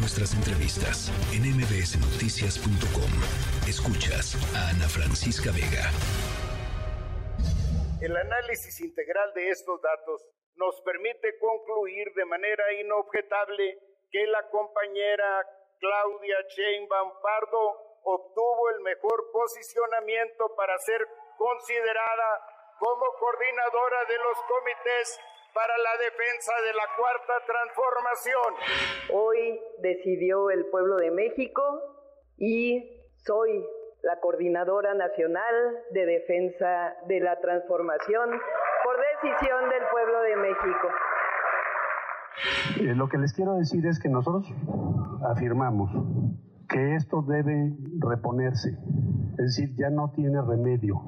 nuestras entrevistas en mbsnoticias.com. Escuchas a Ana Francisca Vega. El análisis integral de estos datos nos permite concluir de manera inobjetable que la compañera Claudia Sheinbaum Pardo obtuvo el mejor posicionamiento para ser considerada como coordinadora de los comités para la defensa de la cuarta transformación. Hoy decidió el pueblo de México y soy la coordinadora nacional de defensa de la transformación por decisión del pueblo de México. Eh, lo que les quiero decir es que nosotros afirmamos que esto debe reponerse, es decir, ya no tiene remedio.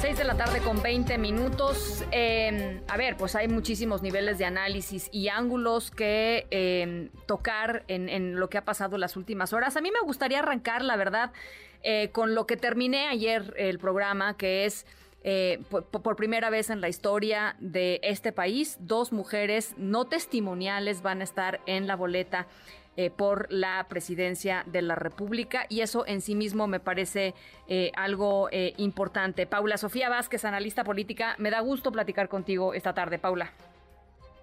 De la tarde con 20 minutos. Em, a ver, pues hay muchísimos niveles de análisis y ángulos que em, tocar en, lo que ha pasado las últimas horas. A mí me gustaría arrancar, la verdad, eh, con lo que terminé ayer el programa, que es... Eh, por, primera vez en la historia de este país, dos mujeres no testimoniales van a estar en la boleta eh, por la presidencia de la República y eso en sí mismo me parece eh, algo eh, importante. Paula Sofía Vázquez, analista política, me da gusto platicar contigo esta tarde, Paula.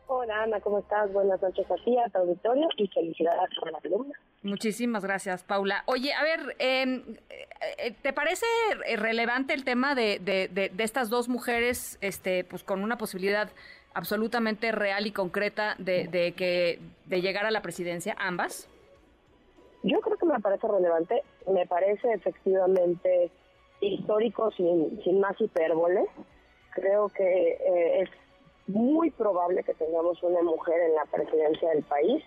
Hola Ana, ¿cómo estás? Buenas noches a ti, a tu auditorio y felicidades por la columna. Muchísimas gracias, Paula. Oye, a ver, em, ¿te parece relevante el tema de, de, de, de, estas dos mujeres, este, pues con una posibilidad absolutamente real y concreta de, que de llegar a la presidencia, ambas? Yo creo que me parece relevante, me parece efectivamente histórico sin, sin más hipérbole. Creo que eh, es muy probable que tengamos una mujer en la presidencia del país.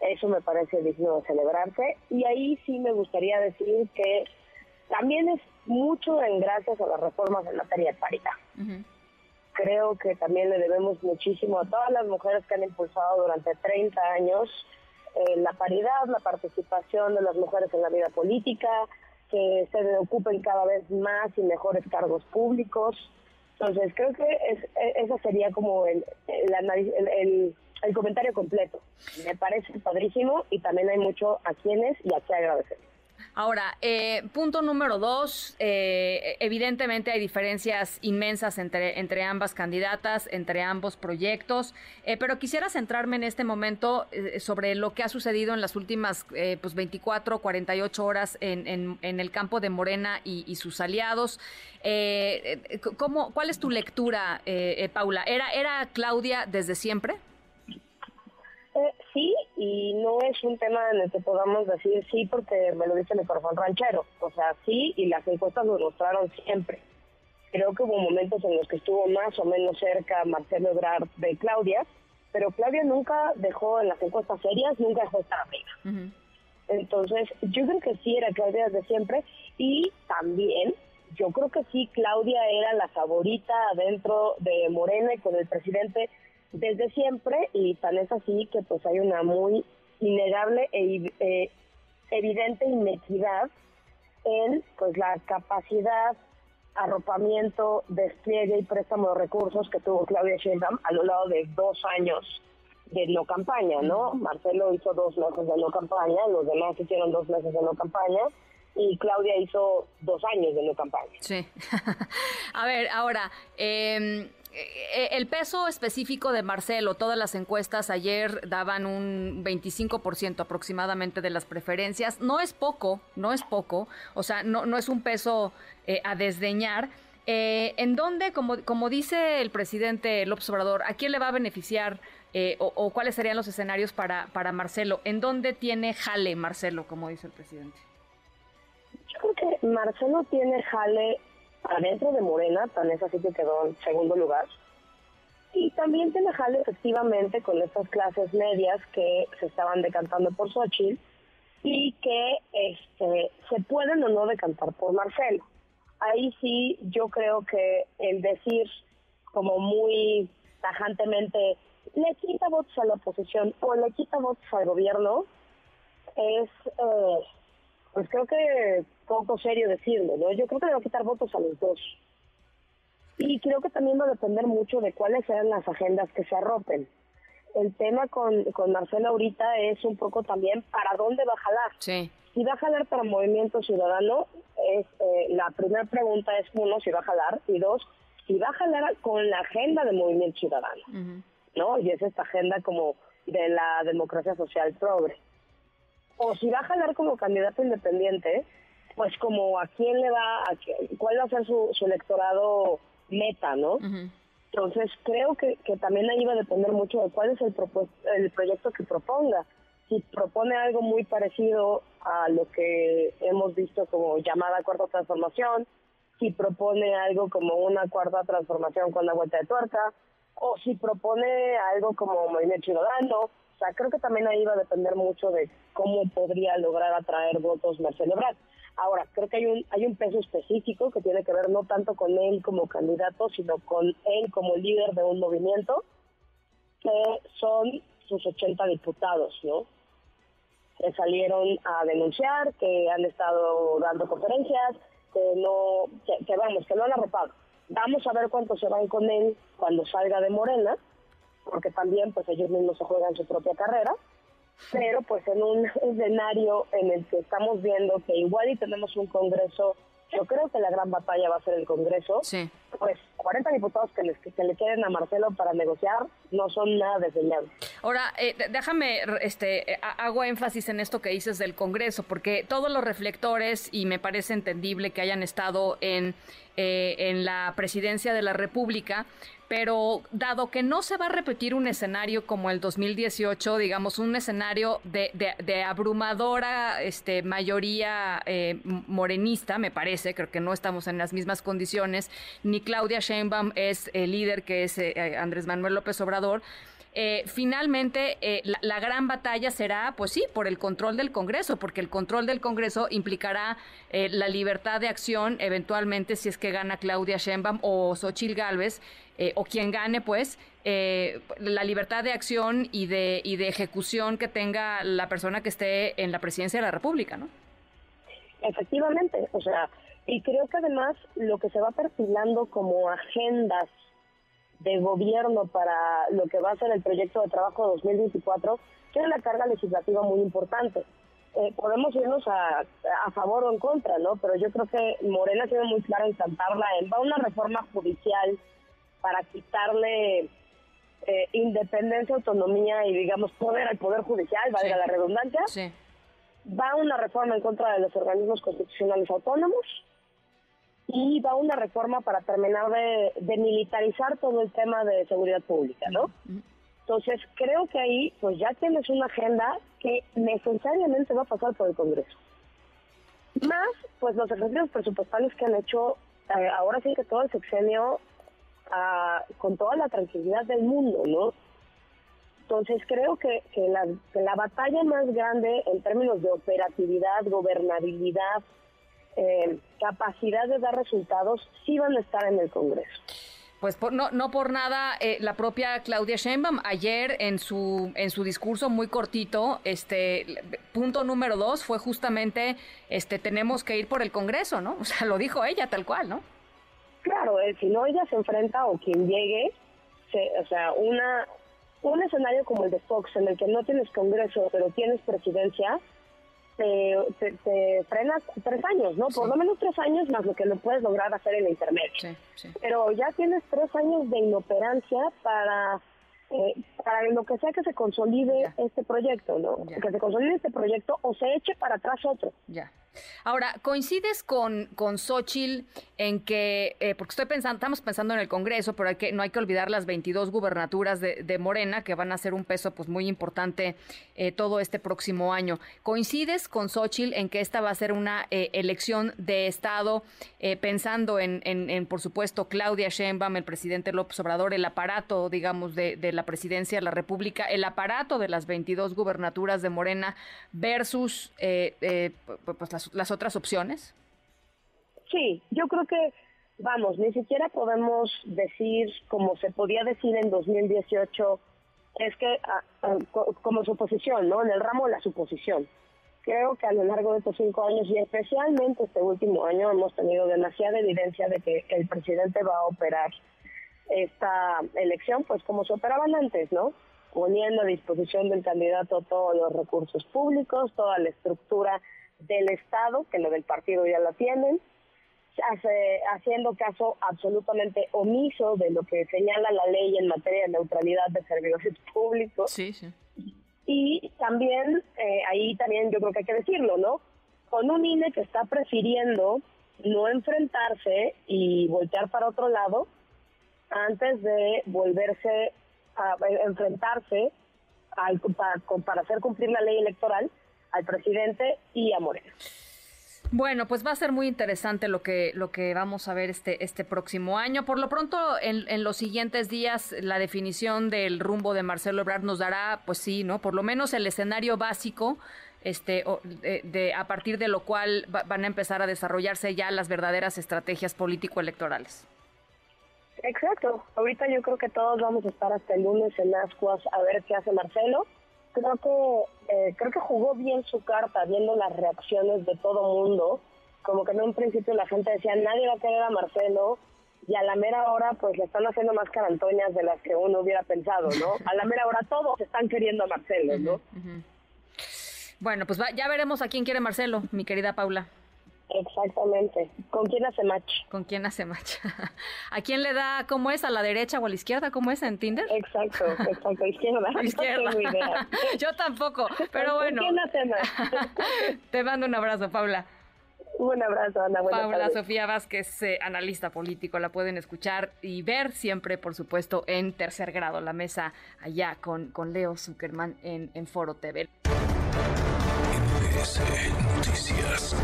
Eso me parece digno de celebrarse. Y ahí sí me gustaría decir que también es mucho en gracias a las reformas en materia de paridad creo que también le debemos muchísimo a todas las mujeres que han impulsado durante 30 años eh, la paridad, la participación de las mujeres en la vida política, que se ocupen cada vez más y mejores cargos públicos. Entonces, creo que es, e, ese sería como el, el, el comentario completo. Me parece padrísimo y también hay mucho a quienes y a qué agradecer. Ahora, eh, punto número dos, eh, evidentemente hay diferencias inmensas entre, entre ambas candidatas, entre ambos proyectos, eh, pero quisiera centrarme en este momento sobre lo que ha sucedido en las últimas pues 24, 48 horas en, en, en el campo de Morena y, y sus aliados. ¿cómo, ¿Cuál es tu lectura, Paula? ¿Era, ¿Era Claudia desde siempre? Y no es un tema en el que podamos decir sí porque me lo dice mi corazón ranchero. O sea, sí, y las encuestas lo mostraron siempre. Creo que hubo momentos en los que estuvo más o menos cerca Marcelo Ebrard de Claudia, pero Claudia nunca dejó en las encuestas serias, nunca dejó estar amiga. Entonces, yo creo que sí era Claudia desde siempre y también yo creo que sí Claudia era la favorita dentro de Morena y con el presidente desde siempre y tal es así que pues hay una muy innegable e eh, evidente inequidad en pues la capacidad arropamiento, despliegue y préstamo de recursos que tuvo Claudia Sheinbaum a lo largo de dos años de no campaña, ¿no? Marcelo hizo dos meses de no campaña, los demás hicieron dos meses de no campaña y Claudia hizo dos años de no campaña. Sí. a ver, ahora, eh, el peso específico de Marcelo, todas las encuestas ayer daban un 25% aproximadamente de las preferencias. No es poco, no es poco, o sea, no, es un peso eh, a desdeñar. Eh, ¿En dónde, como, como dice el presidente López Obrador, a quién le va a beneficiar o, o, cuáles serían los escenarios para, para Marcelo? ¿En dónde tiene jale Marcelo, como dice el presidente? Yo creo que Marcelo tiene jale adentro de Morena, tan es así que quedó en segundo lugar. Y también tiene jale efectivamente con estas clases medias que se estaban decantando por Xochitl y que este, se pueden o no decantar por Marcelo. Ahí sí yo creo que el decir como muy tajantemente le quita votos a la oposición o le quita votos al gobierno es eh, pues creo que poco serio decirlo, ¿no? Yo creo que le va a quitar votos a los dos. Y creo que también va a depender mucho de cuáles sean las agendas que se arropen. el tema con, con Marcelo ahorita es un poco también para dónde va a jalar. Sí. Si va a jalar para Movimiento Ciudadano, es eh, la primera pregunta es uno, si va a jalar, y dos, si va a jalar con la agenda de Movimiento Ciudadano, ¿no? Y es esta agenda como de la democracia social progre. O si va a jalar como candidato independiente, pues como a quién le va, a cuál va a ser su, su electorado meta, ¿no? Entonces creo que, que también ahí va a depender mucho de cuál es el, el proyecto que proponga. Si propone algo muy parecido a lo que hemos visto como llamada cuarta transformación, si propone algo como una cuarta transformación con la vuelta de tuerca, o si propone algo como movimiento ciudadano. Sea, creo que también ahí va a depender mucho de cómo podría lograr atraer votos Marcelo Ebrard. Ahora, creo que hay un, hay un peso específico que tiene que ver no tanto con él como candidato, sino con él como líder de un movimiento, que son sus 80 diputados, ¿no? Que salieron a denunciar, que han estado dando conferencias, que no, que, vamos, que no han arropado. Vamos a ver cuántos se van con él cuando salga de Morena, porque también pues ellos mismos se juegan su propia carrera pero pues en un escenario en el que estamos viendo que igual y tenemos un Congreso, yo creo que la gran batalla va a ser el Congreso, sí. pues 40 diputados que, les, que le queden a Marcelo para negociar no son nada desdeñables. Ahora, eh, déjame, este, hago énfasis en esto que dices del Congreso, porque todos los reflectores, y me parece entendible que hayan estado en, eh, en la presidencia de la República, pero dado que no se va a repetir un escenario como el 2018, digamos, un escenario de, de, abrumadora este, mayoría eh, morenista, me parece, creo que no estamos en las mismas condiciones, ni Claudia Sheinbaum es el líder que es eh, Andrés Manuel López Obrador, eh, finalmente eh, la, gran batalla será, pues sí, por el control del Congreso, porque el control del Congreso implicará eh, la libertad de acción, eventualmente, si es que gana Claudia Sheinbaum o Xochil Gálvez, o quien gane, pues, la libertad de acción y de, y de ejecución que tenga la persona que esté en la presidencia de la República, ¿no? Efectivamente, o sea, y creo que además lo que se va perfilando como agendas de gobierno para lo que va a ser el proyecto de trabajo 2024 tiene una carga legislativa muy importante. Eh, podemos irnos a, a, favor o en contra, ¿no? Pero yo creo que Morena tiene muy claro en cantarla va una reforma judicial para quitarle eh, independencia, autonomía y digamos poder al poder judicial, valga la redundancia. Sí. Va una reforma en contra de los organismos constitucionales autónomos y va una reforma para terminar de, militarizar todo el tema de seguridad pública, ¿no? Entonces, creo que ahí, pues ya tienes una agenda que necesariamente va a pasar por el Congreso. Más, pues los ejercicios presupuestales que han hecho, eh, ahora sí que todo el sexenio, ah, con toda la tranquilidad del mundo, ¿no? Entonces, creo que, que, la, que la batalla más grande en términos de operatividad, gobernabilidad, eh, capacidad de dar resultados sí van a estar en el Congreso. Pues no, no por nada, eh, la propia Claudia Sheinbaum ayer en su en su discurso muy cortito, este punto número dos fue justamente, este tenemos que ir por el Congreso, ¿no? O sea, lo dijo ella tal cual, ¿no? Claro, eh, si no ella se enfrenta o quien llegue, o sea, una un escenario como el de Fox en el que no tienes Congreso pero tienes presidencia, te, te, frenas tres años, ¿no? Por lo menos tres años más lo que no puedes lograr hacer en la intermedio. Pero ya tienes tres años de inoperancia para eh, para lo que sea que se consolide este proyecto, ¿no? Que se consolide este proyecto o se eche para atrás otro. Ya. Ahora, ¿coincides con, con Xochitl en que, eh, porque estoy pensando, estamos pensando en el Congreso, pero hay que, no hay que olvidar las 22 gubernaturas de, Morena, que van a ser un peso pues muy importante eh, todo este próximo año. ¿Coincides con Xochitl en que esta va a ser una eh, elección de Estado, pensando en, en, por supuesto, Claudia Sheinbaum, el presidente López Obrador, el aparato, digamos, de, de la presidencia de la República, el aparato de las 22 gubernaturas de Morena versus pues las las, otras opciones? Sí, yo creo que, vamos, ni siquiera podemos decir, como se podía decir en 2018, es que ah, ah, como suposición, ¿no? En el ramo de la suposición. Creo que a lo largo de estos cinco años y especialmente este último año hemos tenido demasiada evidencia de que el presidente va a operar esta elección, pues como se operaban antes, ¿no? poniendo a disposición del candidato todos los recursos públicos, toda la estructura del Estado, que lo del partido ya la tienen, hace, haciendo caso absolutamente omiso de lo que señala la ley en materia de neutralidad de servidores públicos. Sí, sí. Y también, eh, ahí también yo creo que hay que decirlo, ¿no? Con un INE que está prefiriendo no enfrentarse y voltear para otro lado antes de volverse a enfrentarse al, para, para hacer cumplir la ley electoral al presidente y a Morena. Bueno, pues va a ser muy interesante lo que, lo que vamos a ver este, este próximo año. Por lo pronto, en, en los siguientes días, la definición del rumbo de Marcelo Ebrard nos dará, pues sí, ¿no? Por lo menos el escenario básico, este, de, a partir de lo cual van a empezar a desarrollarse ya las verdaderas estrategias político-electorales. Exacto. Ahorita yo creo que todos vamos a estar hasta el lunes en Ascuas a ver qué hace Marcelo creo que eh, creo que jugó bien su carta viendo las reacciones de todo mundo. Como que en un principio la gente decía nadie va a querer a Marcelo y a la mera hora pues le están haciendo más carantoñas de las que uno hubiera pensado no a la mera hora todos están queriendo a Marcelo no bueno pues ya veremos a quién quiere Marcelo mi querida Paula Exactamente. ¿Con quién hace match? ¿Con quién hace match? ¿A quién le da, cómo es, a la derecha o a la izquierda? ¿Cómo es en Tinder? Exacto, exacto, izquierda. izquierda. Yo tampoco, pero bueno. ¿Quién hace match? Te mando un abrazo, Paula. Un abrazo, Ana. Paula Sofía Vázquez, eh, analista político, la pueden escuchar y ver siempre, por supuesto, en tercer grado, la mesa allá con, con Leo Zuckerman en, en Foro TV. Noticias.